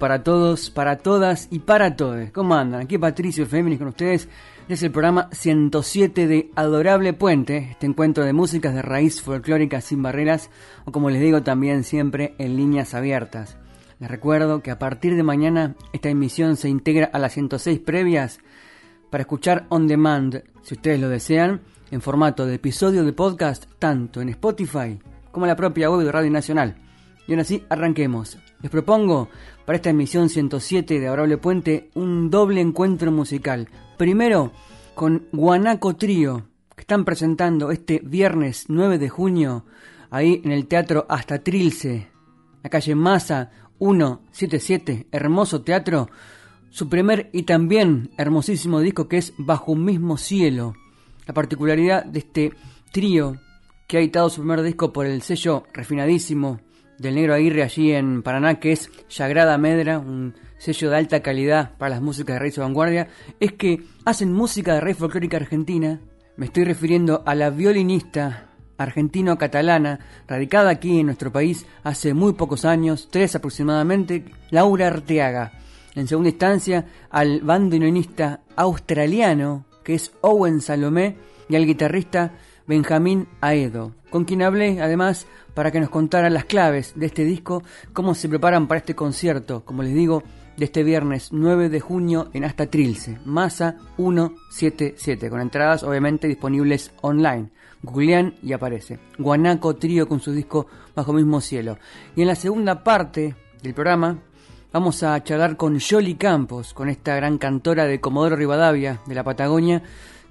Para todos, para todas y para todos. ¿Cómo andan? Aquí Patricio Féminis con ustedes. Es el programa 107 de Adorable Puente, este encuentro de músicas de raíz folclórica sin barreras, o como les digo también siempre en líneas abiertas. Les recuerdo que a partir de mañana esta emisión se integra a las 106 previas para escuchar on demand, si ustedes lo desean, en formato de episodio de podcast, tanto en Spotify como en la propia web de Radio Nacional. Y ahora sí, arranquemos. Les propongo para esta emisión 107 de Adorable Puente un doble encuentro musical. Primero con Guanaco Trío, que están presentando este viernes 9 de junio ahí en el Teatro Hasta Trilce, la calle Masa 177, hermoso teatro, su primer y también hermosísimo disco que es Bajo un mismo cielo. La particularidad de este trío que ha editado su primer disco por el sello refinadísimo del Negro Aguirre allí en Paraná, que es Sagrada Medra, un sello de alta calidad para las músicas de raíz o vanguardia, es que hacen música de raíz folclórica argentina. Me estoy refiriendo a la violinista argentino-catalana, radicada aquí en nuestro país hace muy pocos años, tres aproximadamente, Laura Arteaga. En segunda instancia, al bandoneonista australiano, que es Owen Salomé, y al guitarrista Benjamín Aedo, con quien hablé además para que nos contaran las claves de este disco, cómo se preparan para este concierto, como les digo, de este viernes 9 de junio en Hasta Trilce, Masa 177, con entradas obviamente disponibles online. Googlean y aparece. Guanaco Trío con su disco Bajo Mismo Cielo. Y en la segunda parte del programa vamos a charlar con Yoli Campos, con esta gran cantora de Comodoro Rivadavia de la Patagonia,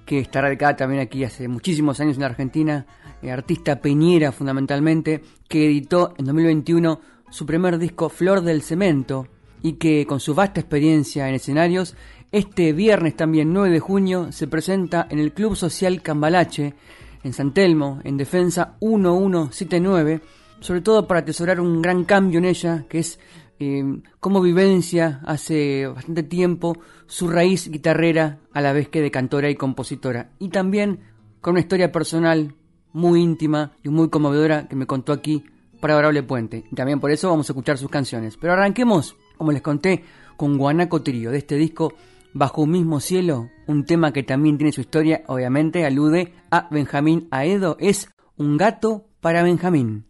que está radicada también aquí hace muchísimos años en la Argentina, eh, artista peñera fundamentalmente, que editó en 2021 su primer disco Flor del Cemento y que con su vasta experiencia en escenarios, este viernes también 9 de junio se presenta en el Club Social Cambalache en San Telmo, en Defensa 1179, sobre todo para atesorar un gran cambio en ella, que es eh, cómo vivencia hace bastante tiempo su raíz guitarrera a la vez que de cantora y compositora. Y también con una historia personal muy íntima y muy conmovedora que me contó aquí para Adorable Puente. Y también por eso vamos a escuchar sus canciones. Pero arranquemos, como les conté, con Guanaco Trío, de este disco Bajo un mismo cielo, un tema que también tiene su historia, obviamente alude a Benjamín Aedo, es Un gato para Benjamín.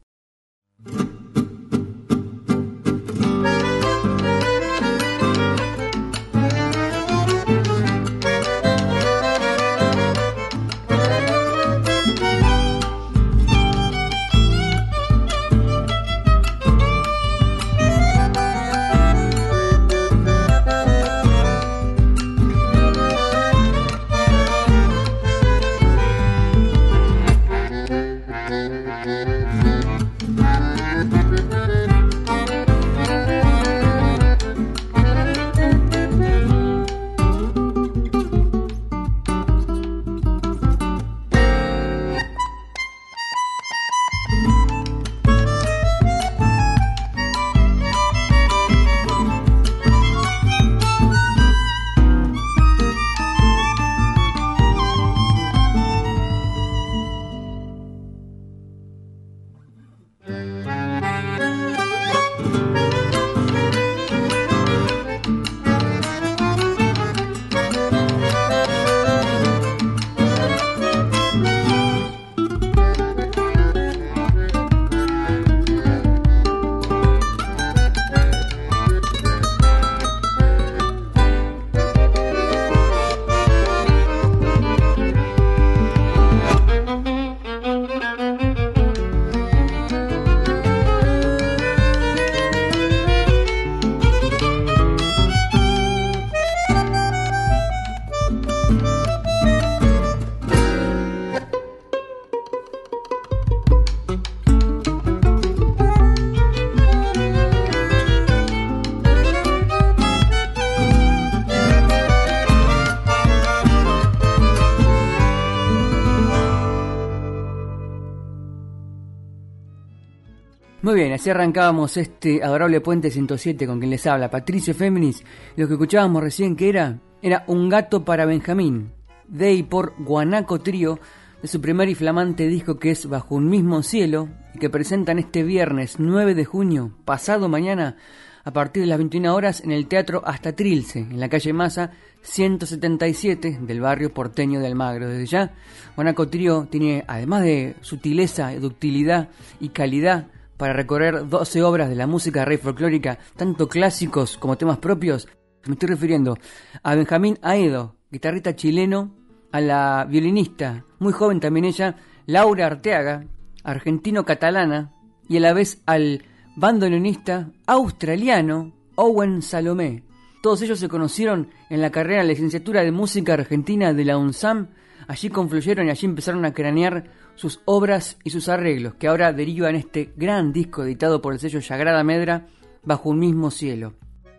Muy bien, así arrancábamos este adorable Puente 107 con quien les habla, Patricio Féminis. Lo que escuchábamos recién que era, era Un gato para Benjamín, de y por Guanaco Trío, de su primer y flamante disco que es Bajo un mismo cielo, y que presentan este viernes 9 de junio, pasado mañana, a partir de las 21 horas en el Teatro Hasta Trilce, en la calle Maza 177 del barrio porteño de Almagro. Desde ya, Guanaco Trío tiene, además de sutileza, ductilidad y calidad, para recorrer 12 obras de la música rey folclórica, tanto clásicos como temas propios. Me estoy refiriendo a Benjamín Aedo, guitarrista chileno, a la violinista, muy joven también ella, Laura Arteaga, argentino-catalana, y a la vez al bandoneonista australiano Owen Salomé. Todos ellos se conocieron en la carrera de licenciatura de música argentina de la UNSAM. Allí confluyeron y allí empezaron a cranear sus obras y sus arreglos, que ahora derivan este gran disco editado por el sello Sagrada Medra, Bajo un mismo cielo.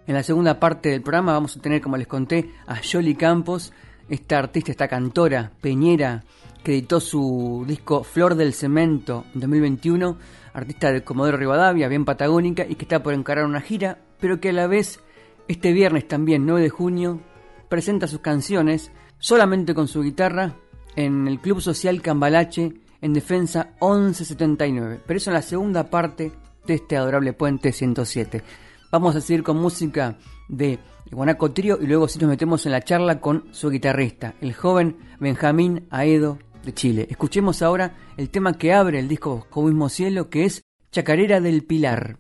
En la segunda parte del programa vamos a tener, como les conté, a Jolly Campos, esta artista, esta cantora peñera, que editó su disco Flor del Cemento en 2021, artista de Comodoro Rivadavia, bien patagónica, y que está por encarar una gira, pero que a la vez, este viernes también, 9 de junio, presenta sus canciones solamente con su guitarra en el Club Social Cambalache en Defensa 1179. Pero eso en la segunda parte de este adorable puente 107. Vamos a seguir con música de Guanaco Trío y luego si nos metemos en la charla con su guitarrista, el joven Benjamín Aedo de Chile. Escuchemos ahora el tema que abre el disco Con mismo cielo, que es Chacarera del Pilar.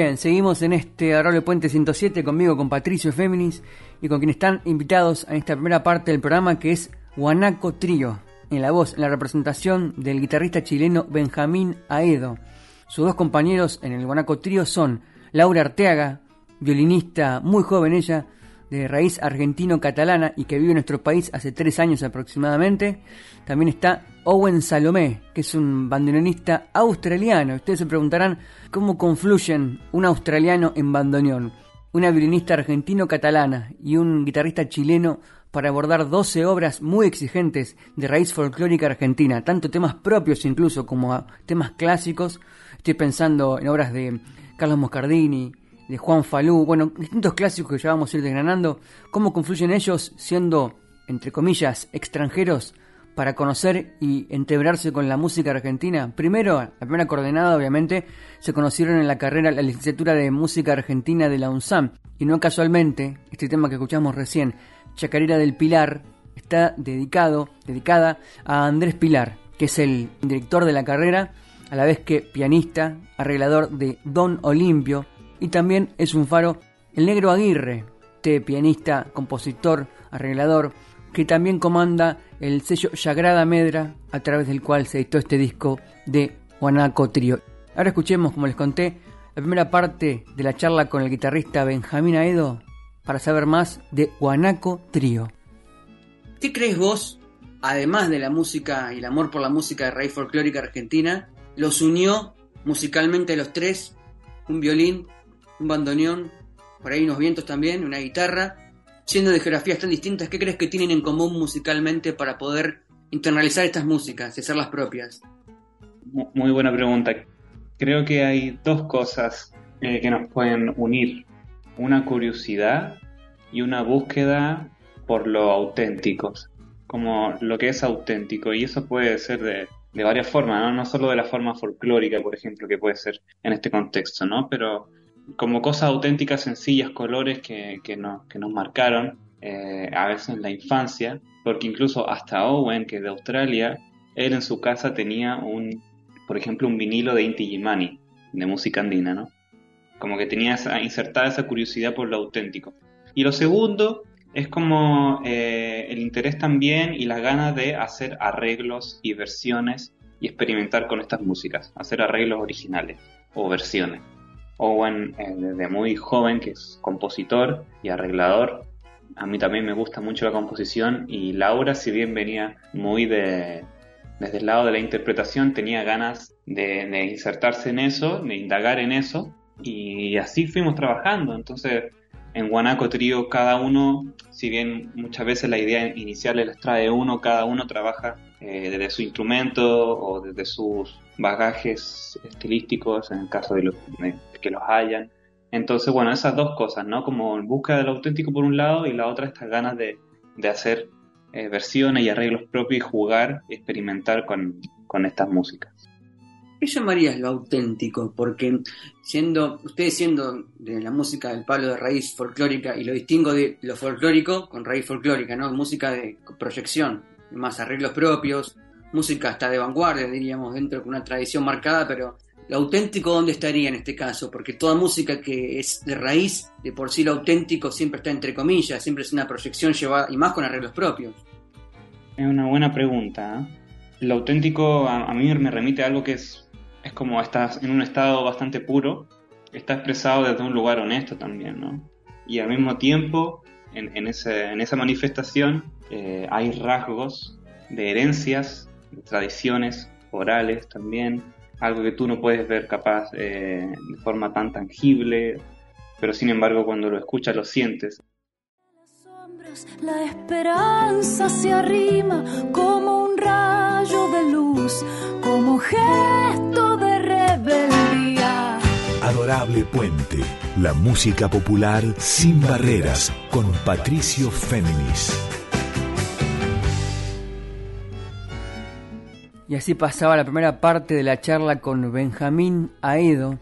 Bien, seguimos en este Arroyo Puente 107 conmigo, con Patricio Féminis y con quienes están invitados a esta primera parte del programa que es Guanaco Trío, en la voz, en la representación del guitarrista chileno Benjamín Aedo. Sus dos compañeros en el Guanaco Trío son Laura Arteaga, violinista muy joven ella, de raíz argentino-catalana y que vive en nuestro país hace tres años aproximadamente. También está Owen Salomé, que es un bandoneonista australiano. Ustedes se preguntarán cómo confluyen un australiano en bandoneón, una violinista argentino-catalana y un guitarrista chileno para abordar 12 obras muy exigentes de raíz folclórica argentina, tanto temas propios incluso como temas clásicos. Estoy pensando en obras de Carlos Moscardini, de Juan Falú, bueno, distintos clásicos que ya vamos a ir desgranando, cómo confluyen ellos siendo, entre comillas, extranjeros para conocer y entebrarse con la música argentina. Primero, la primera coordenada, obviamente, se conocieron en la carrera, la licenciatura de música argentina de la UNSAM. Y no casualmente, este tema que escuchamos recién, Chacarera del Pilar, está dedicado, dedicada a Andrés Pilar, que es el director de la carrera, a la vez que pianista, arreglador de Don Olimpio, y también es un faro el negro Aguirre, este pianista, compositor, arreglador, que también comanda el sello Sagrada Medra, a través del cual se editó este disco de Guanaco Trio. Ahora escuchemos, como les conté, la primera parte de la charla con el guitarrista Benjamín Aedo para saber más de Guanaco Trio. ¿Qué crees vos, además de la música y el amor por la música de raíz folclórica argentina, los unió musicalmente los tres? Un violín, un bandoneón, por ahí unos vientos también, una guitarra, siendo de geografías tan distintas, ¿qué crees que tienen en común musicalmente para poder internalizar estas músicas y hacerlas propias? Muy buena pregunta. Creo que hay dos cosas eh, que nos pueden unir. Una curiosidad y una búsqueda por lo auténticos, como lo que es auténtico. Y eso puede ser de, de varias formas, ¿no? no solo de la forma folclórica, por ejemplo, que puede ser en este contexto, ¿no? Pero como cosas auténticas, sencillas, colores que, que, nos, que nos marcaron eh, a veces en la infancia, porque incluso hasta Owen, que es de Australia, él en su casa tenía un, por ejemplo, un vinilo de Inti Gimani, de música andina, ¿no? Como que tenía esa, insertada esa curiosidad por lo auténtico. Y lo segundo es como eh, el interés también y las ganas de hacer arreglos y versiones y experimentar con estas músicas, hacer arreglos originales o versiones. Owen eh, desde muy joven, que es compositor y arreglador. A mí también me gusta mucho la composición y Laura, si bien venía muy de, desde el lado de la interpretación, tenía ganas de, insertarse en eso, de indagar en eso y así fuimos trabajando. Entonces, en Guanaco Trío, cada uno, si bien muchas veces la idea inicial les trae uno, cada uno trabaja eh, desde su instrumento o desde sus bagajes estilísticos, en el caso de, que los hayan. Entonces, bueno, esas dos cosas, ¿no? Como en búsqueda del auténtico por un lado y la otra estas ganas de, hacer eh, versiones y arreglos propios y jugar, experimentar con estas músicas. ¿Qué llamarías lo auténtico? Porque siendo, ustedes siendo de la música del palo de raíz folclórica, y lo distingo de lo folclórico con raíz folclórica, ¿no? Música de proyección, más arreglos propios, música hasta de vanguardia, diríamos, dentro de una tradición marcada, pero lo auténtico dónde estaría en este caso, porque toda música que es de raíz, de por sí lo auténtico siempre está entre comillas, siempre es una proyección llevada, y más con arreglos propios. Es una buena pregunta. ¿eh? Lo auténtico a, mí me remite a algo que es, es como estás en un estado bastante puro, está expresado desde un lugar honesto también, ¿no? Y al mismo tiempo, en, en, en esa manifestación, eh, hay rasgos de herencias, de tradiciones orales también, algo que tú no puedes ver capaz eh, de forma tan tangible, pero sin embargo cuando lo escuchas lo sientes. La esperanza se arrima como un rayo de luz, como gesto de rebeldía. Adorable Puente, la música popular sin barreras, con Patricio Féminis. Y así pasaba la primera parte de la charla con Benjamín Aedo,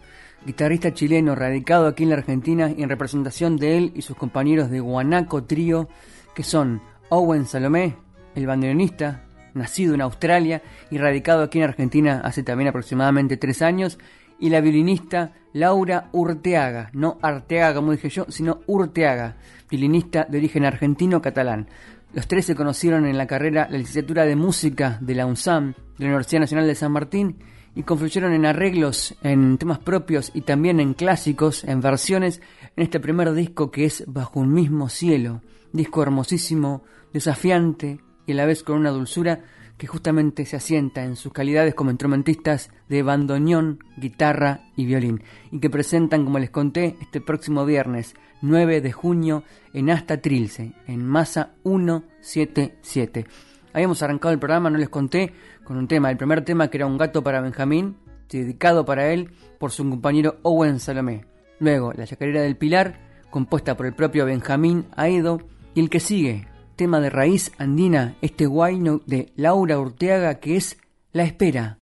guitarrista chileno radicado aquí en la Argentina y en representación de él y sus compañeros de Guanaco Trío, que son Owen Salomé, el bandoneonista, nacido en Australia y radicado aquí en Argentina hace también aproximadamente tres años, y la violinista Laura Urteaga, no Arteaga como dije yo, sino Urteaga, violinista de origen argentino-catalán. Los tres se conocieron en la carrera, la licenciatura de música de la UNSAM, de la Universidad Nacional de San Martín, y confluyeron en arreglos, en temas propios y también en clásicos, en versiones, en este primer disco que es Bajo un mismo cielo, disco hermosísimo, desafiante y a la vez con una dulzura que justamente se asienta en sus calidades como instrumentistas de bandoneón, guitarra y violín, y que presentan, como les conté, este próximo viernes 9 de junio en Asta Trilce, en Masa 177. Habíamos arrancado el programa, no les conté, con un tema, el primer tema que era Un gato para Benjamín, dedicado para él por su compañero Owen Salomé. Luego, La chacarera del Pilar, compuesta por el propio Benjamín Aedo, y el que sigue, tema de raíz andina, este guayno de Laura Urteaga que es La Espera.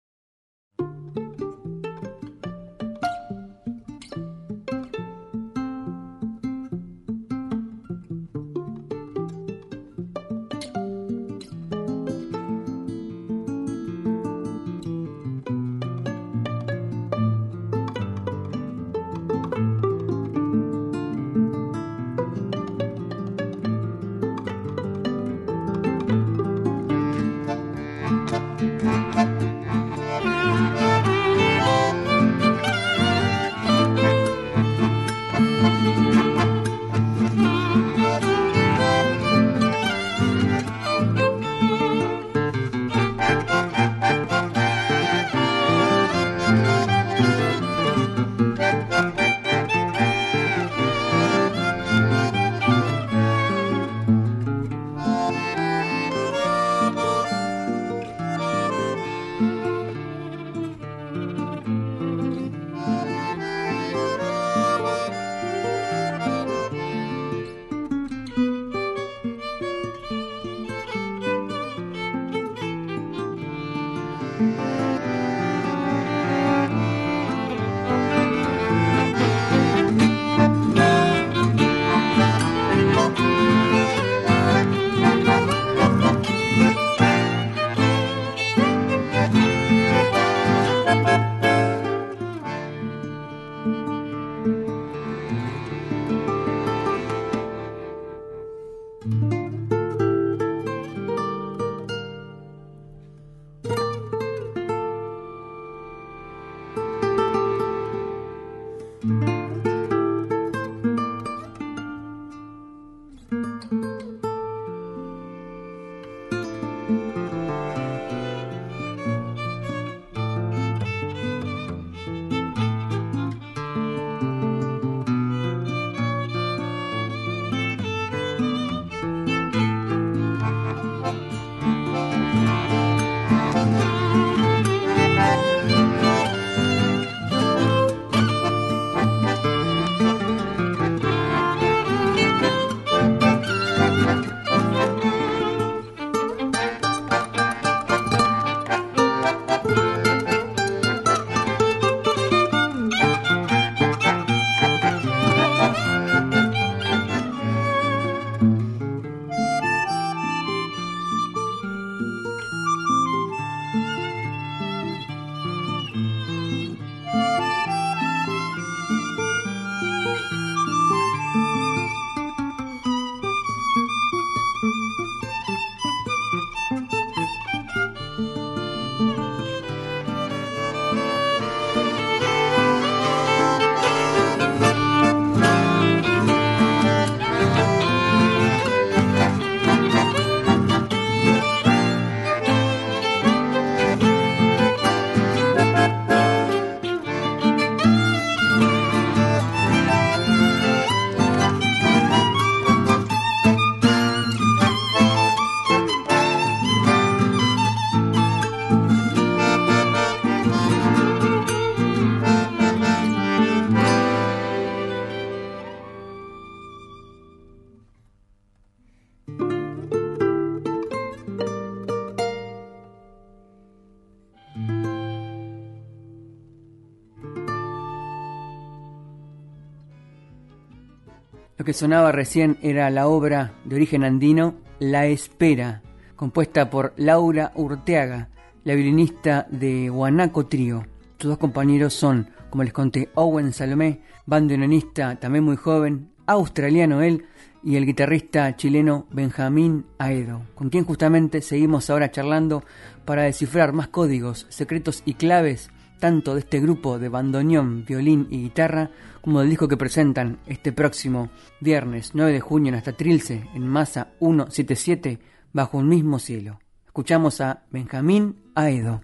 Lo que sonaba recién era la obra de origen andino La Espera, compuesta por Laura Urteaga, la violinista de Guanaco Trío. Sus dos compañeros son, como les conté, Owen Salomé, bandoneonista también muy joven, australiano él, y el guitarrista chileno Benjamín Aedo, con quien justamente seguimos ahora charlando para descifrar más códigos, secretos y claves tanto de este grupo de bandoneón, violín y guitarra, como del disco que presentan este próximo viernes 9 de junio en hasta Trilce, en Masa 177, bajo un mismo cielo. Escuchamos a Benjamín Aedo.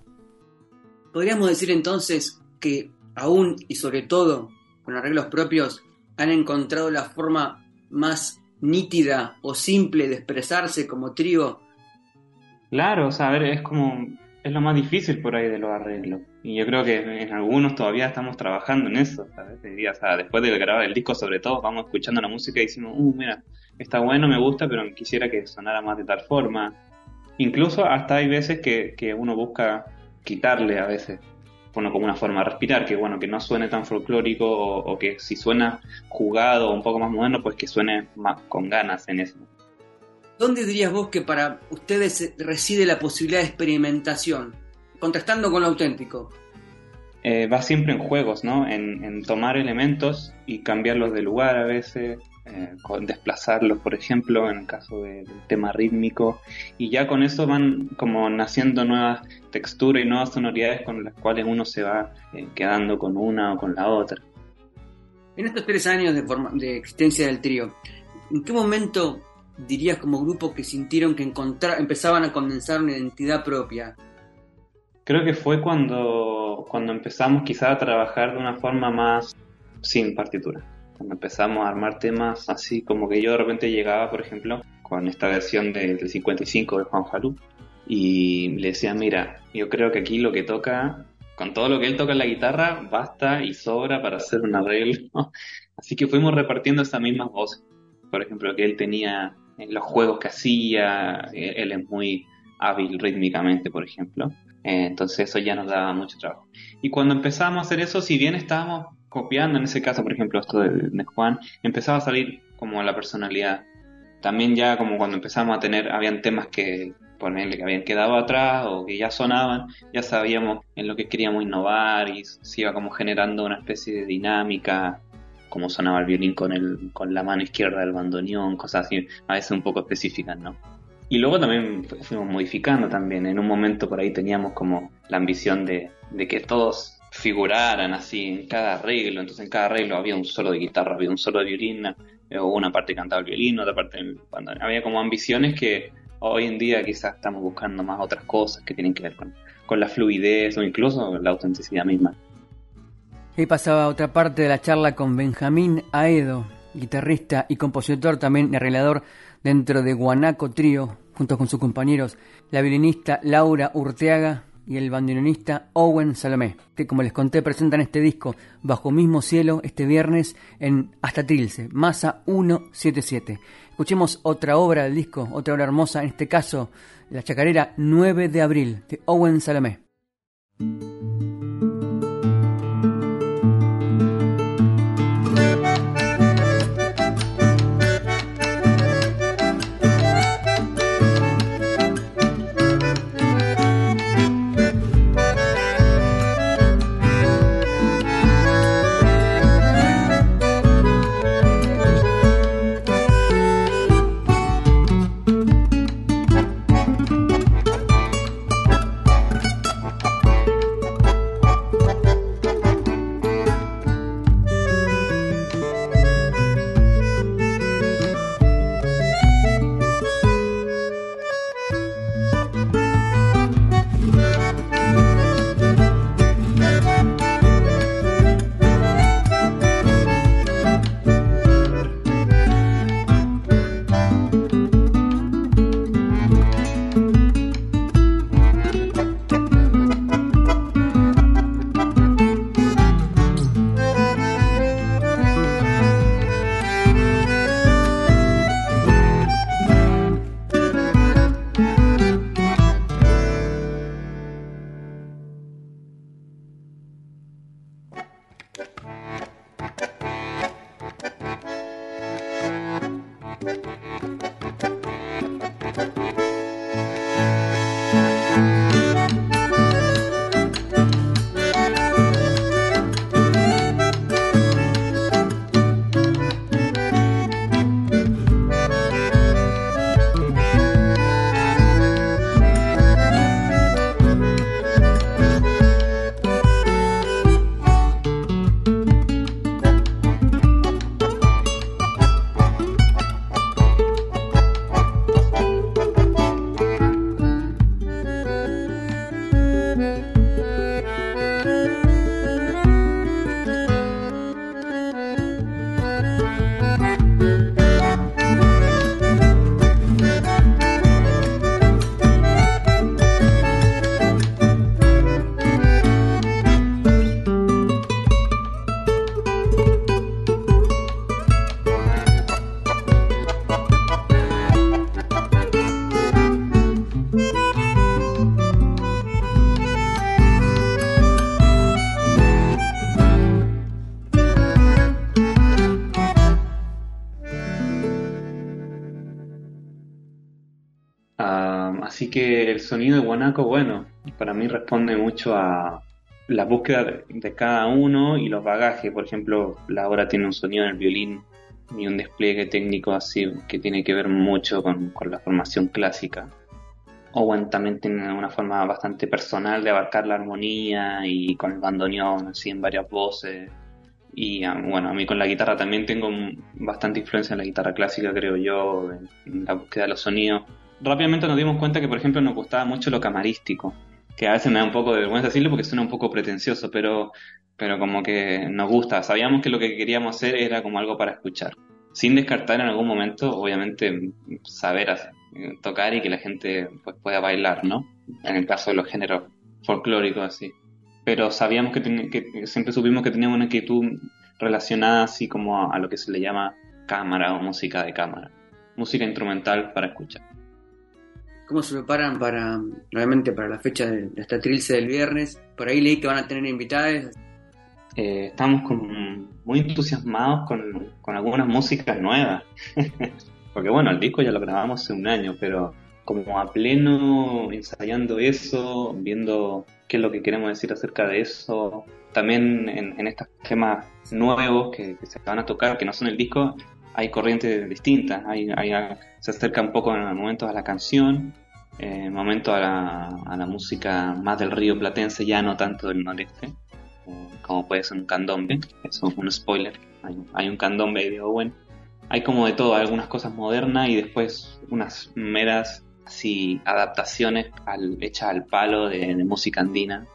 Podríamos decir entonces que aún y sobre todo con arreglos propios han encontrado la forma más nítida o simple de expresarse como trío. Claro, o sea, a ver, es como es lo más difícil por ahí de los arreglos. Y yo creo que en algunos todavía estamos trabajando en eso, ¿sabes? O sea, después de grabar el disco, sobre todo, vamos escuchando la música y decimos, uh, mira, está bueno, me gusta, pero quisiera que sonara más de tal forma. Incluso hasta hay veces que, que uno busca quitarle a veces bueno, como una forma de respirar, que bueno, que no suene tan folclórico o, que si suena jugado o un poco más moderno, pues que suene con ganas en eso. ¿Dónde dirías vos que para ustedes reside la posibilidad de experimentación? Contrastando con lo auténtico. Eh, va siempre en juegos, ¿no? En, en tomar elementos y cambiarlos de lugar a veces, eh, desplazarlos, por ejemplo, en el caso del tema rítmico, y ya con eso van como naciendo nuevas texturas y nuevas sonoridades con las cuales uno se va eh, quedando con una o con la otra. En estos tres años de, de existencia del trío, ¿en qué momento dirías como grupo que sintieron que empezaban a condensar una identidad propia? Creo que fue cuando, cuando empezamos quizá a trabajar de una forma más sin partitura cuando empezamos a armar temas así como que yo de repente llegaba, por ejemplo, con esta versión del 55 de Juan Falú y le decía, mira, yo creo que aquí lo que toca, con todo lo que él toca en la guitarra, basta y sobra para hacer un arreglo. Así que fuimos repartiendo esas mismas voces. Por ejemplo, que él tenía en los juegos que hacía, eh, él es muy hábil rítmicamente, por ejemplo. Eh, entonces eso ya nos daba mucho trabajo. Y cuando empezamos a hacer eso, si bien estábamos copiando en ese caso, por ejemplo, esto de, Juan, empezaba a salir como la personalidad. También ya como cuando empezamos a tener, habían temas que ponerle que habían quedado atrás o que ya sonaban, ya sabíamos en lo que queríamos innovar y se iba como generando una especie de dinámica, como sonaba el violín con, el, con la mano izquierda del bandoneón, cosas así, a veces un poco específicas, ¿no? Y luego también fuimos modificando también, en un momento por ahí teníamos como la ambición de, de que todos figuraran así en cada arreglo, entonces en cada arreglo había un solo de guitarra, había un solo de violín, o una parte cantaba el violín, otra parte cuando había como ambiciones que hoy en día quizás estamos buscando más otras cosas que tienen que ver con, con la fluidez o incluso la autenticidad misma. Ahí pasaba otra parte de la charla con Benjamín Aedo, guitarrista y compositor, también arreglador dentro de Guanaco Trío, junto con sus compañeros, la violinista Laura Urteaga y el bandoneonista Owen Salomé, que como les conté presentan este disco bajo mismo cielo este viernes en Hasta Trilce, Masa 177. Escuchemos otra obra del disco, otra obra hermosa, en este caso La Chacarera 9 de abril de Owen Salomé. Sonido de guanaco, bueno, para mí responde mucho a la búsqueda de, cada uno y los bagajes. Por ejemplo, la obra tiene un sonido en el violín y un despliegue técnico así que tiene que ver mucho con, la formación clásica. Owen también tiene una forma bastante personal de abarcar la armonía y con el bandoneón, así en varias voces. Y ah, bueno, a mí con la guitarra también tengo bastante influencia en la guitarra clásica, creo yo, en la búsqueda de los sonidos rápidamente nos dimos cuenta que, por ejemplo, nos gustaba mucho lo camarístico, que a veces me da un poco de vergüenza decirlo porque suena un poco pretencioso, pero, pero como que nos gusta. Sabíamos que lo que queríamos hacer era como algo para escuchar, sin descartar en algún momento, obviamente, saber tocar y que la gente pues, pueda bailar, ¿no? En el caso de los géneros folclóricos, así. Pero sabíamos que, que siempre supimos que teníamos una inquietud relacionada así como a lo que se le llama cámara o música de cámara, música instrumental para escuchar. ¿Cómo se preparan para, realmente para la fecha de esta trilce del viernes? Por ahí leí que van a tener invitadas. Eh, estamos muy entusiasmados con, algunas músicas nuevas. Porque bueno, el disco ya lo grabamos hace un año, pero como a pleno ensayando eso, viendo qué es lo que queremos decir acerca de eso. También en, estos temas nuevos que, se van a tocar, que no son el disco, hay corrientes distintas. Hay, hay, se acerca un poco en momentos a la canción, eh, momentos a la, a la, música más del río platense, ya no tanto del noreste, eh, como puede ser un candombe, eso es un spoiler, hay, un candombe de Owen. Hay como de todo, algunas cosas modernas y después unas meras así adaptaciones al, hechas al palo de, de música andina.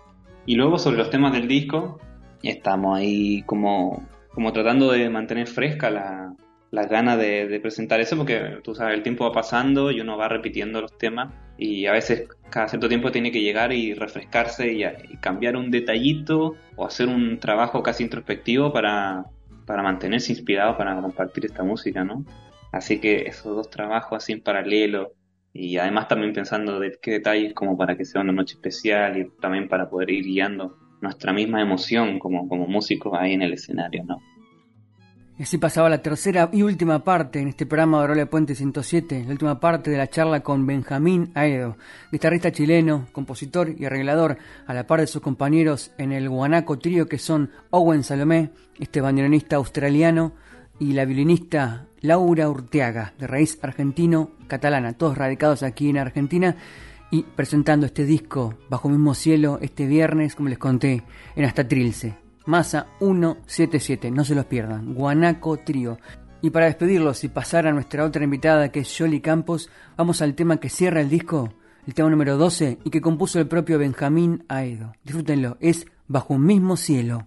Y luego sobre los temas del disco, estamos ahí como, como tratando de mantener fresca la, las ganas de, presentar eso, porque tú sabes, el tiempo va pasando y uno va repitiendo los temas y a veces cada cierto tiempo tiene que llegar y refrescarse y, cambiar un detallito o hacer un trabajo casi introspectivo para, para mantenerse inspirado para compartir esta música, ¿no? Así que esos dos trabajos así en paralelo y además también pensando de qué detalles como para que sea una noche especial y también para poder ir guiando nuestra misma emoción como, como músicos ahí en el escenario, ¿no? Y así pasaba la tercera y última parte en este programa de Aurelia Puente 107, la última parte de la charla con Benjamín Aedo, guitarrista chileno, compositor y arreglador, a la par de sus compañeros en el Guanaco Trío que son Owen Salomé, este bandoneonista australiano, y la violinista Laura Urteaga, de raíz argentino-catalana, todos radicados aquí en Argentina y presentando este disco bajo mismo cielo este viernes, como les conté, en Hasta Trilce. Masa 177, no se los pierdan, Guanaco Trío. Y para despedirlos y pasar a nuestra otra invitada que es Jolly Campos, vamos al tema que cierra el disco, el tema número 12 y que compuso el propio Benjamín Aedo. Disfrútenlo, es Bajo un mismo cielo.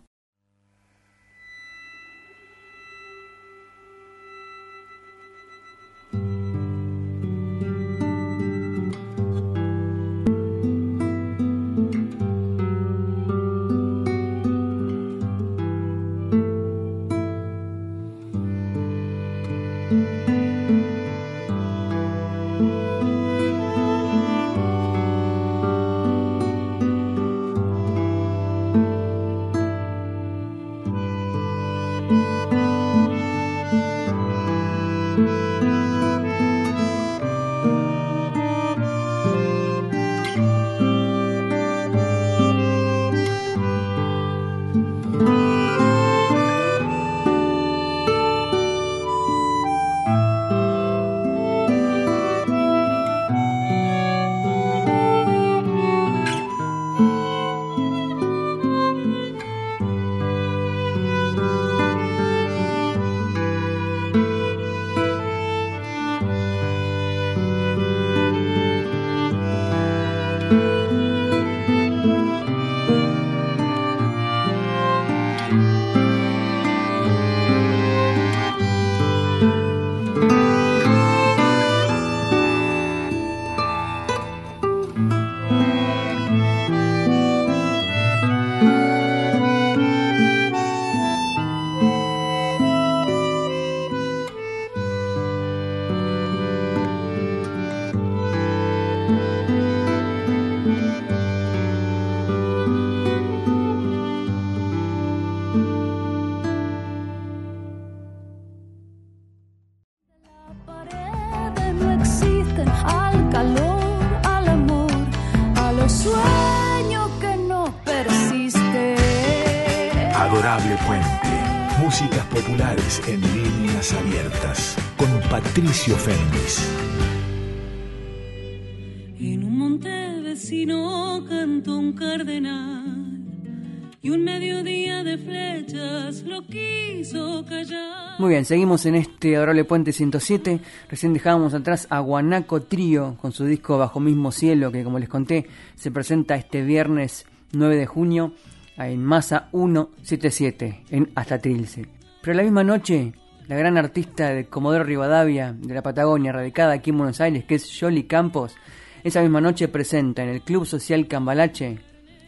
Patricio Fénix. En un monte vecino cantó un cardenal y un mediodía de flechas lo quiso callar. Muy bien, seguimos en este Adorable Puente 107. Recién dejábamos atrás a Guanaco Trío con su disco Bajo Mismo Cielo, que como les conté, se presenta este viernes 9 de junio en Masa 177, en Hasta Trilce. Pero la misma noche, la gran artista de Comodoro Rivadavia, de la Patagonia, radicada aquí en Buenos Aires, que es Jolly Campos, esa misma noche presenta en el Club Social Cambalache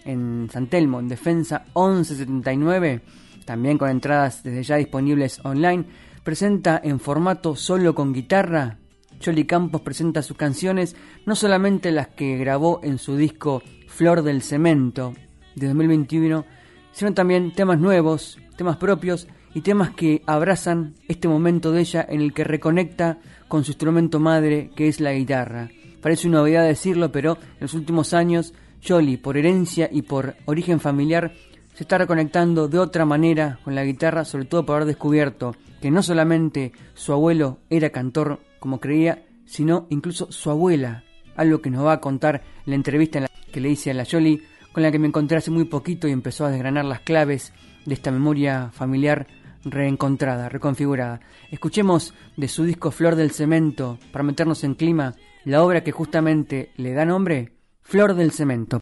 en San Telmo, en Defensa 1179, también con entradas desde ya disponibles online, presenta en formato solo con guitarra. Jolly Campos presenta sus canciones, no solamente las que grabó en su disco Flor del Cemento de 2021, sino también temas nuevos, temas propios y temas que abrazan este momento de ella en el que reconecta con su instrumento madre que es la guitarra. Parece una novedad decirlo, pero en los últimos años Jolly, por herencia y por origen familiar, se está reconectando de otra manera con la guitarra, sobre todo por haber descubierto que no solamente su abuelo era cantor como creía, sino incluso su abuela, algo que nos va a contar la entrevista que le hice a la Jolly, con la que me encontré hace muy poquito y empezó a desgranar las claves de esta memoria familiar reencontrada, reconfigurada. Escuchemos de su disco Flor del Cemento, para meternos en clima, la obra que justamente le da nombre Flor del Cemento.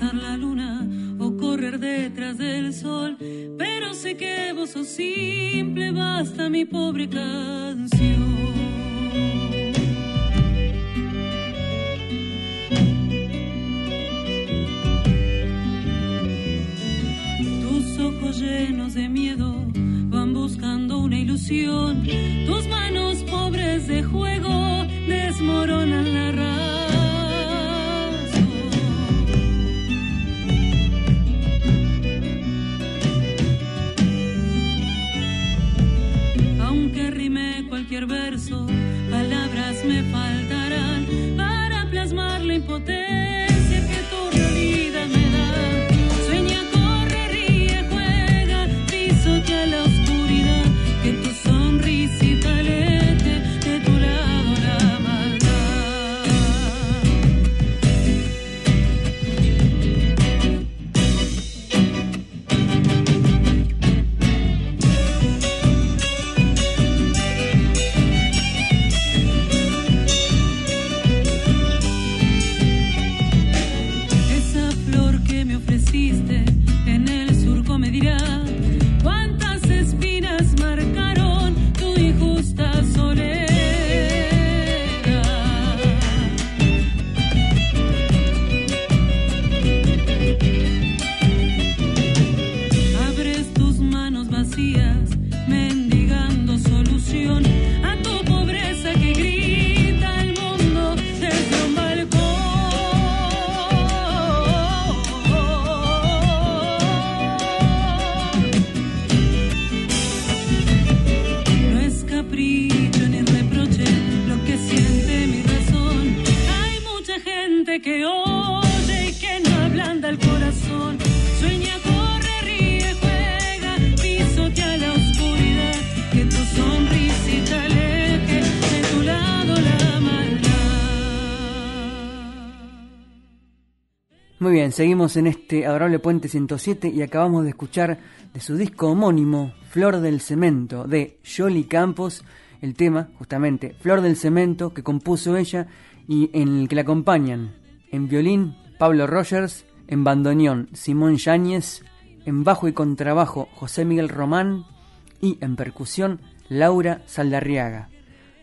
La luna o correr detrás del sol, pero sé que vos sos simple, basta mi pobre canción. Tus ojos llenos de miedo van buscando una ilusión, tus manos pobres de juego desmoronan Muy bien, seguimos en este adorable Puente 107 y acabamos de escuchar de su disco homónimo, Flor del Cemento, de Jolly Campos, el tema, justamente, Flor del Cemento, que compuso ella y en el que la acompañan en violín Pablo Rogers, en bandoneón Simón Yáñez, en bajo y contrabajo José Miguel Román y en percusión Laura Saldarriaga.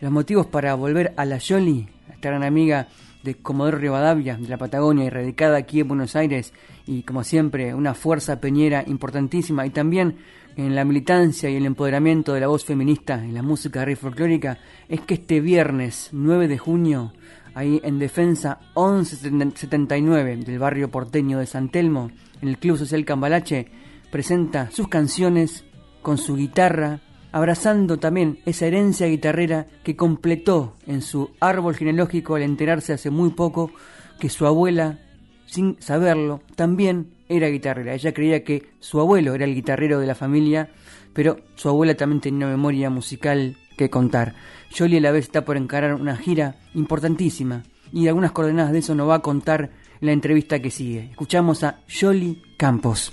Los motivos para volver a la Jolly, esta gran amiga de Comodoro Rivadavia, de la Patagonia y radicada aquí en Buenos Aires, y como siempre, una fuerza peñera importantísima, y también en la militancia y el empoderamiento de la voz feminista en la música rey folclórica, es que este viernes 9 de junio, ahí en Defensa 1179 del barrio porteño de San Telmo, en el Club Social Cambalache, presenta sus canciones con su guitarra, abrazando también esa herencia guitarrera que completó en su árbol genealógico al enterarse hace muy poco que su abuela, sin saberlo, también era guitarrera. Ella creía que su abuelo era el guitarrero de la familia, pero su abuela también tenía una memoria musical que contar. Jolie a la vez está por encarar una gira importantísima y algunas coordenadas de eso nos va a contar en la entrevista que sigue. Escuchamos a Jolie Campos.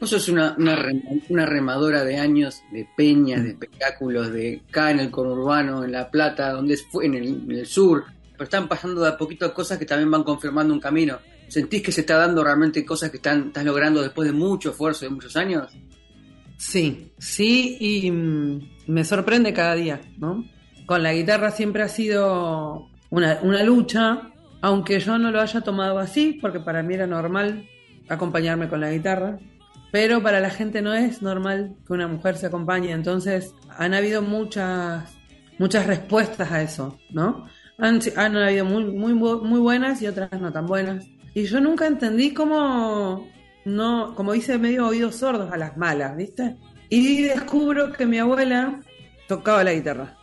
Vos sos una, una, remadora de años, de peñas, de espectáculos, de acá en el conurbano, en La Plata, donde fue en el, sur, pero están pasando de a poquito cosas que también van confirmando un camino. ¿Sentís que se está dando realmente cosas que están, estás logrando después de mucho esfuerzo, de muchos años? Sí, sí, y mm, me sorprende cada día, ¿no? Con la guitarra siempre ha sido una, una lucha, aunque yo no lo haya tomado así, porque para mí era normal acompañarme con la guitarra, pero para la gente no es normal que una mujer se acompañe, entonces han habido muchas, muchas respuestas a eso, ¿no? Han, han habido muy, muy, muy buenas y otras no tan buenas. Y yo nunca entendí cómo no, como dice, medio oídos sordos a las malas, ¿viste? Y descubro que mi abuela tocaba la guitarra.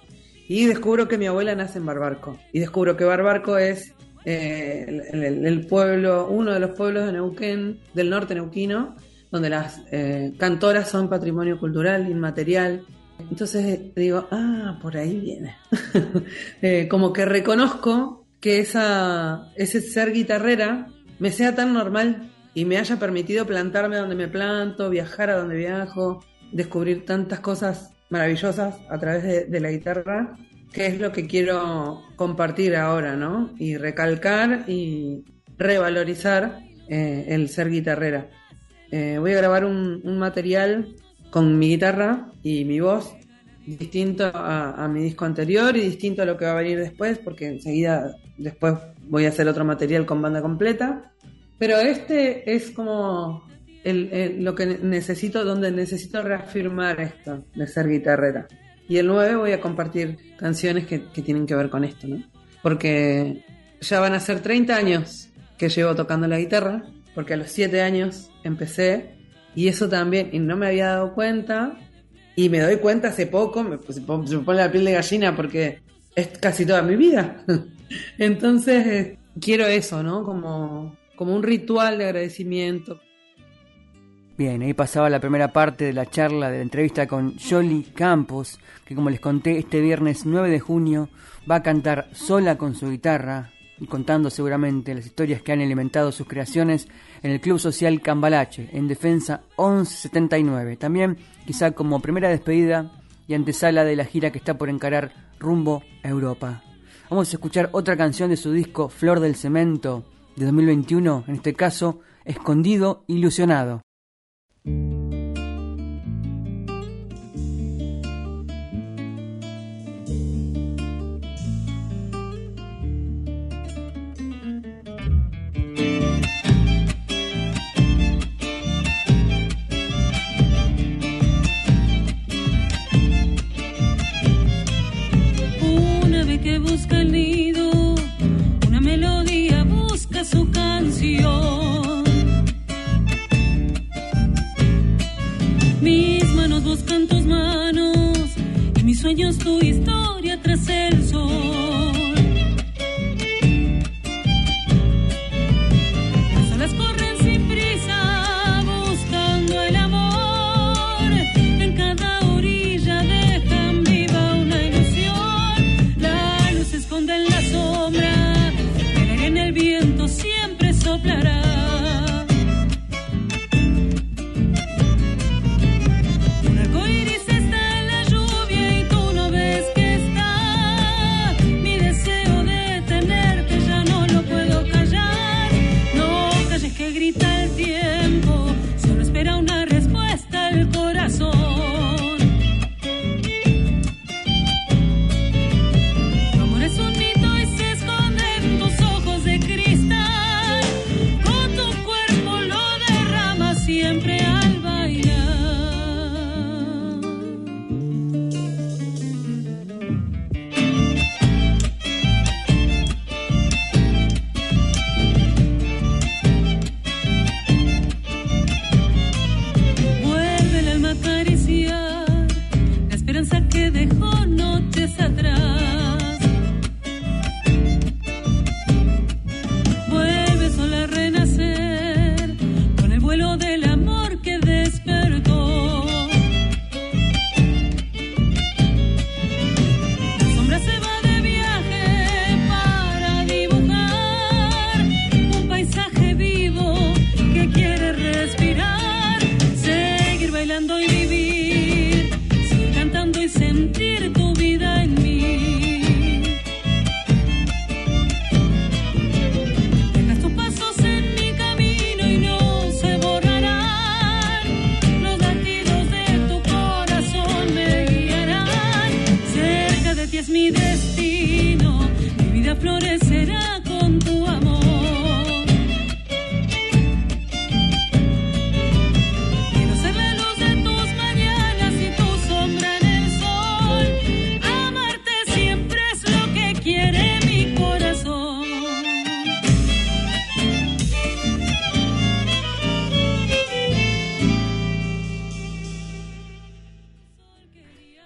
Y descubro que mi abuela nace en Barbarco. Y descubro que Barbarco es eh, el, pueblo, uno de los pueblos de Neuquén, del norte neuquino, donde las eh, cantoras son patrimonio cultural, inmaterial. Entonces digo, ah, por ahí viene. Eh, como que reconozco que esa, ese ser guitarrera me sea tan normal y me haya permitido plantarme donde me planto, viajar a donde viajo, descubrir tantas cosas maravillosas a través de, la guitarra, que es lo que quiero compartir ahora, ¿no? Y recalcar y revalorizar eh, el ser guitarrera. Eh, voy a grabar un, material con mi guitarra y mi voz, distinto a, mi disco anterior y distinto a lo que va a venir después, porque enseguida después voy a hacer otro material con banda completa. Pero este es como lo que necesito, donde necesito reafirmar esto de ser guitarrera. Y el 9 voy a compartir canciones que, tienen que ver con esto, ¿no? Porque ya van a ser 30 años que llevo tocando la guitarra, porque a los 7 años empecé, y eso también, y no me había dado cuenta, y me doy cuenta hace poco, me, se me pone la piel de gallina porque es casi toda mi vida. Entonces, eh, quiero eso, ¿no? Como como un ritual de agradecimiento. Bien, ahí pasaba la primera parte de la charla, de la entrevista con Jolie Campos, que como les conté, este viernes 9 de junio va a cantar sola con su guitarra contando seguramente las historias que han alimentado sus creaciones en el Club Social Cambalache, en Defensa 1179. También, quizá como primera despedida y antesala de la gira que está por encarar rumbo a Europa. Vamos a escuchar otra canción de su disco Flor del Cemento, de 2021, en este caso, Escondido Ilusionado. Buscan tus manos y mis sueños tu historia tras el sol.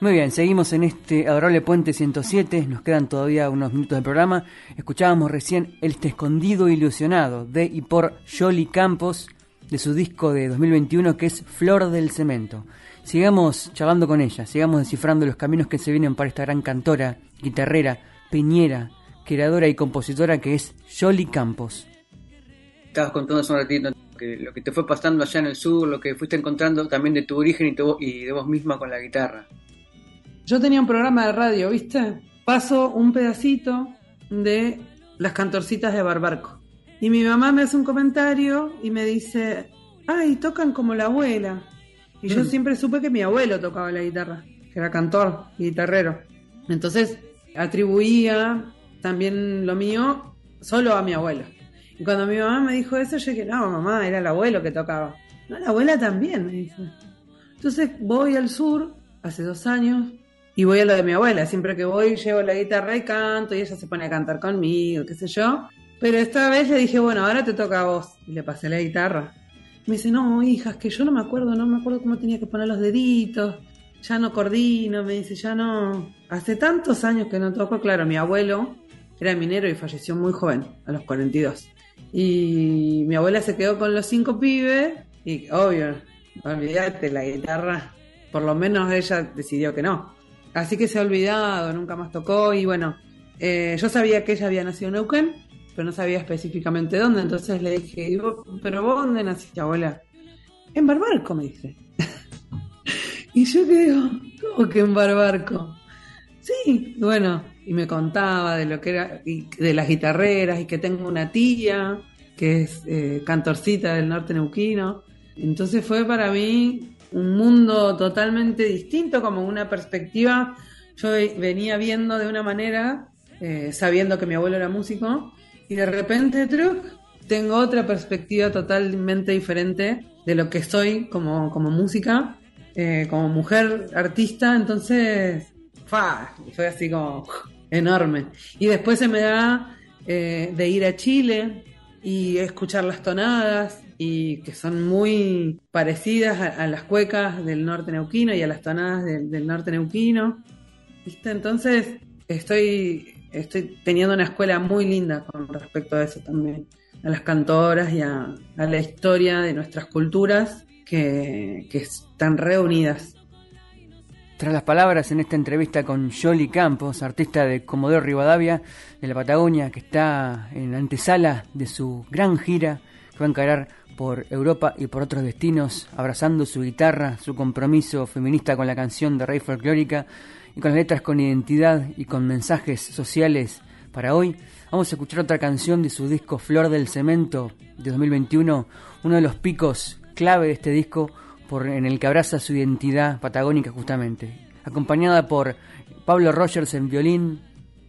Muy bien, seguimos en este adorable puente 107, nos quedan todavía unos minutos del programa. Escuchábamos recién El Este Escondido Ilusionado de y por Jolly Campos, de su disco de 2021 que es Flor del Cemento. Sigamos charlando con ella, sigamos descifrando los caminos que se vienen para esta gran cantora, guitarrera, peñera, creadora y compositora que es Jolly Campos. Estabas contando hace un ratito que lo que te fue pasando allá en el sur, lo que fuiste encontrando también de tu origen y, y de vos misma con la guitarra. Yo tenía un programa de radio, ¿viste? Paso un pedacito de las cantorcitas de Barbarco. Y mi mamá me hace un comentario y me dice, ay, tocan como la abuela. Y yo Mm. siempre supe que mi abuelo tocaba la guitarra, que era cantor y guitarrero. Entonces atribuía también lo mío solo a mi abuelo. Y cuando mi mamá me dijo eso, yo dije, no, mamá, era el abuelo que tocaba. No, la abuela también, me dice. Entonces voy al sur, hace dos años, y voy a lo de mi abuela. Siempre que voy, llevo la guitarra y canto, y ella se pone a cantar conmigo, qué sé yo. Pero esta vez le dije, bueno, ahora te toca a vos. Y le pasé la guitarra. Me dice, no, hija, es que yo no me acuerdo, no me acuerdo cómo tenía que poner los deditos. Ya no coordino, me dice, ya no. Hace tantos años que no toco, claro, mi abuelo era minero y falleció muy joven, a los 42. Y mi abuela se quedó con los cinco pibes, y obvio, olvídate, la guitarra, por lo menos ella decidió que no. Así que se ha olvidado, nunca más tocó, y bueno, eh, yo sabía que ella había nacido en Neuquén, pero no sabía específicamente dónde, entonces le dije, "¿Y vos- ¿pero vos dónde naciste, abuela? En Barbarco, me dice. y yo que digo, ¿cómo que en Barbarco? Sí, bueno, y me contaba de lo que era, y de las guitarreras, y que tengo una tía que es eh, cantorcita del norte neuquino. Entonces fue para mí un mundo totalmente distinto, como una perspectiva. Yo ve- venía viendo de una manera, eh, sabiendo que mi abuelo era músico, y de repente, truc, tengo otra perspectiva totalmente diferente de lo que soy como, como música, eh, como mujer artista. Entonces, ¡fa! fue así como enorme. Y después se me da eh, de ir a Chile y escuchar las tonadas y que son muy parecidas a, a las cuecas del norte neuquino y a las tonadas del, norte neuquino. ¿Viste? Entonces estoy, estoy teniendo una escuela muy linda con respecto a eso también, a las cantoras y a, a la historia de nuestras culturas que, que están reunidas. Tras las palabras en esta entrevista con Jolly Campos, artista de Comodoro Rivadavia, de la Patagonia, que está en la antesala de su gran gira, que va a encarar por Europa y por otros destinos, abrazando su guitarra, su compromiso feminista con la canción de Rey Folclórica y con las letras con identidad y con mensajes sociales. Para hoy, vamos a escuchar otra canción de su disco Flor del Cemento de 2021, uno de los picos clave de este disco en el que abraza su identidad patagónica justamente, acompañada por Pablo Rogers en violín,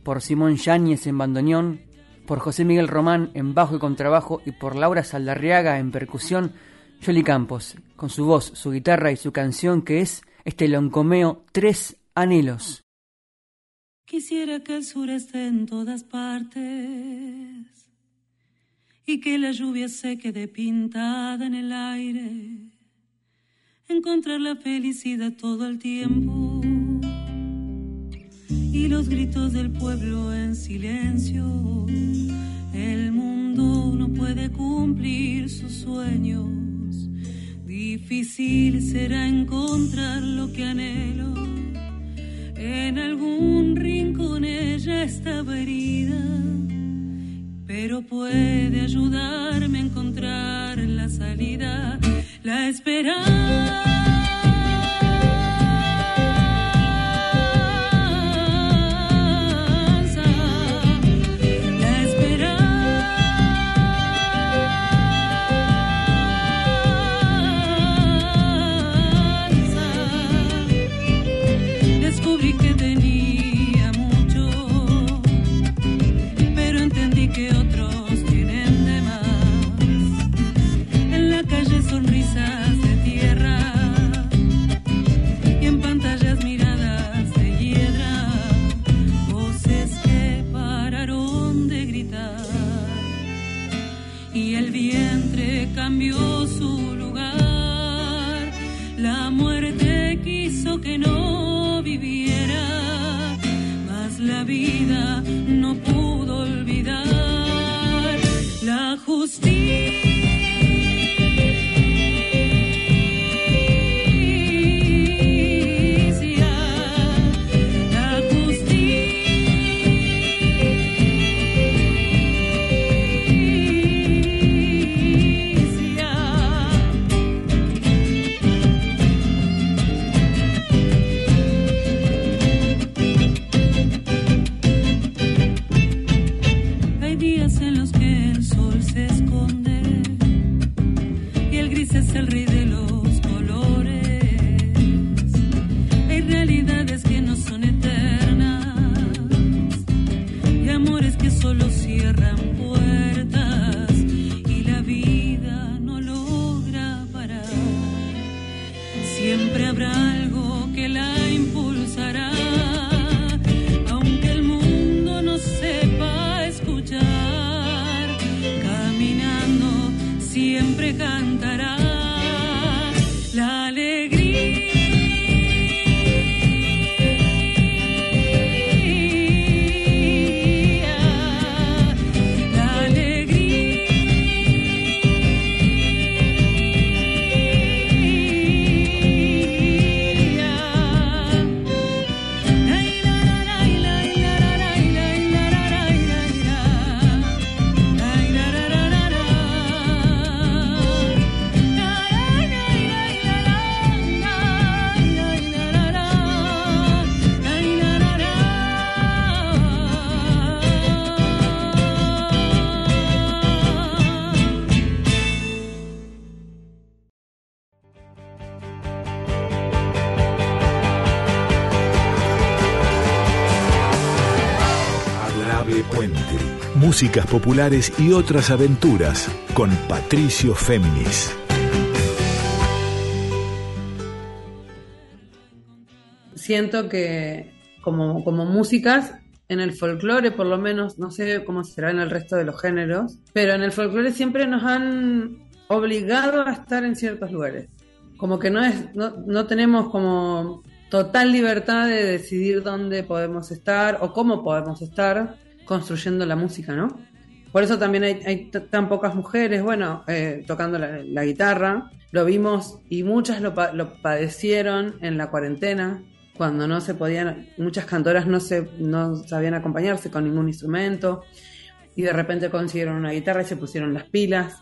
por Simón Yáñez en bandoneón, por José Miguel Román en bajo y contrabajo y por Laura Saldarriaga en percusión, Jolly Campos, con su voz, su guitarra y su canción que es este loncomeo Tres Anhelos. Quisiera que el sur esté en todas partes y que la lluvia se quede pintada en el aire. Encontrar la felicidad todo el tiempo y los gritos del pueblo en silencio. El mundo no puede cumplir sus sueños. Difícil será encontrar lo que anhelo. En algún rincón ella estaba herida, pero puede ayudarme a encontrar la salida, la esperanza, cambió. Puente. Músicas populares y otras aventuras con Patricio Féminis. Siento que como, como músicas, en el folclore por lo menos, no sé cómo será en el resto de los géneros, pero en el folclore siempre nos han obligado a estar en ciertos lugares. Como que no, es, no, no tenemos como total libertad de decidir dónde podemos estar o cómo podemos estar construyendo la música, ¿no? Por eso también hay, tan pocas mujeres, bueno, eh, tocando la, la, guitarra. Lo vimos y muchas lo, lo, padecieron en la cuarentena, cuando no se podían, muchas cantoras no, se, no sabían acompañarse con ningún instrumento y de repente consiguieron una guitarra y se pusieron las pilas.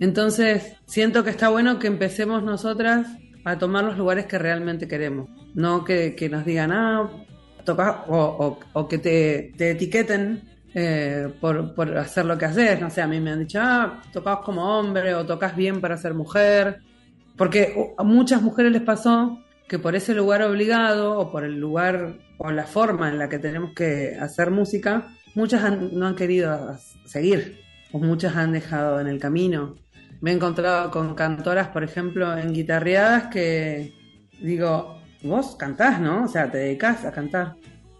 Entonces, siento que está bueno que empecemos nosotras a tomar los lugares que realmente queremos. No que, que nos digan, ah, toca, o, o, o que te, te etiqueten eh, por, por, hacer lo que haces. No sé, a mí me han dicho, ah, tocas como hombre o tocas bien para ser mujer. Porque a muchas mujeres les pasó que por ese lugar obligado o por el lugar o la forma en la que tenemos que hacer música, muchas han, no han querido seguir o muchas han dejado en el camino me he encontrado con cantoras, por ejemplo, en guitarreadas que digo, vos cantás, ¿no? O sea, te dedicas a cantar.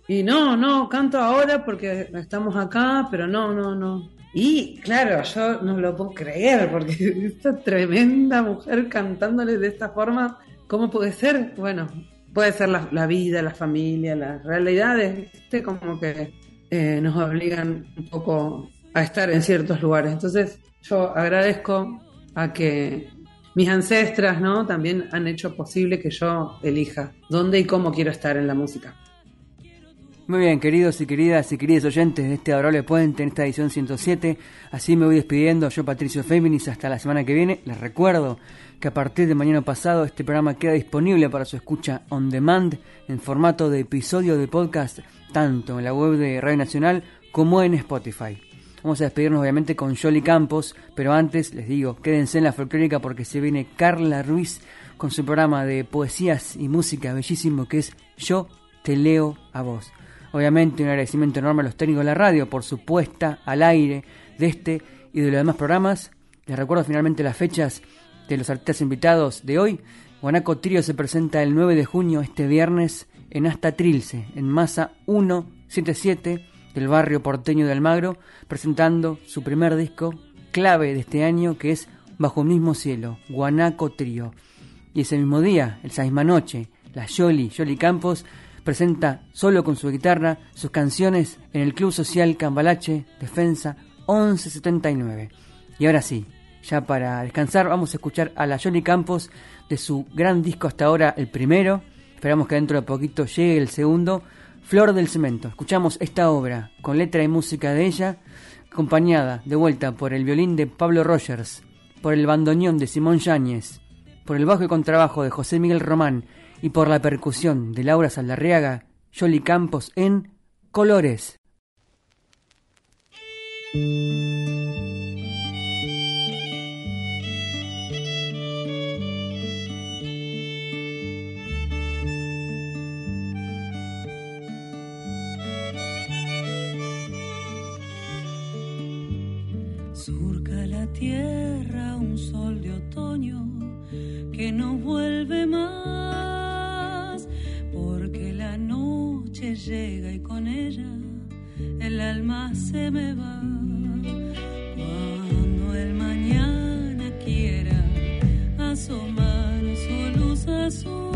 Y no, no, canto ahora porque estamos acá, pero no, no, no. Y claro, yo no lo puedo creer porque esta tremenda mujer cantándole de esta forma, ¿cómo puede ser? Bueno, puede ser la, vida, la familia, las realidades, ¿viste? Como que eh, nos obligan un poco a estar en ciertos lugares. Entonces, yo agradezco a que mis ancestras, ¿no? También han hecho posible que yo elija dónde y cómo quiero estar en la música. Muy bien, queridos y queridas y queridos oyentes de este adorable puente en esta edición 107. Así me voy despidiendo, yo Patricio Féminis, hasta la semana que viene. Les recuerdo que a partir de mañana pasado este programa queda disponible para su escucha on demand en formato de episodio de podcast, tanto en la web de Radio Nacional como en Spotify. Vamos a despedirnos obviamente con Jolly Campos, pero antes les digo, quédense en la folclórica porque se viene Carla Ruiz con su programa de poesías y música bellísimo que es Yo te leo a vos. Obviamente un agradecimiento enorme a los técnicos de la radio por su puesta al aire de este y de los demás programas. Les recuerdo finalmente las fechas de los artistas invitados de hoy. Guanaco Trio se presenta el 9 de junio, este viernes, en Hasta Trilce, en Masa 177 del barrio porteño de Almagro, presentando su primer disco clave de este año que es Bajo un mismo cielo, Guanaco Trío. Y ese mismo día, esa misma noche, la Yoli, Yoli Campos, presenta solo con su guitarra sus canciones en el Club Social Cambalache, Defensa 1179. Y ahora sí, ya para descansar, vamos a escuchar a la Yoli Campos de su gran disco hasta ahora, el primero. Esperamos que dentro de poquito llegue el segundo Flor del Cemento. Escuchamos esta obra con letra y música de ella, acompañada de vuelta por el violín de Pablo Rogers, por el bandoneón de Simón Yáñez, por el bajo y contrabajo de José Miguel Román y por la percusión de Laura Saldarriaga, Yoli Campos en Colores. Llega y con ella el alma se me va. Cuando el mañana quiera asomar su luz azul.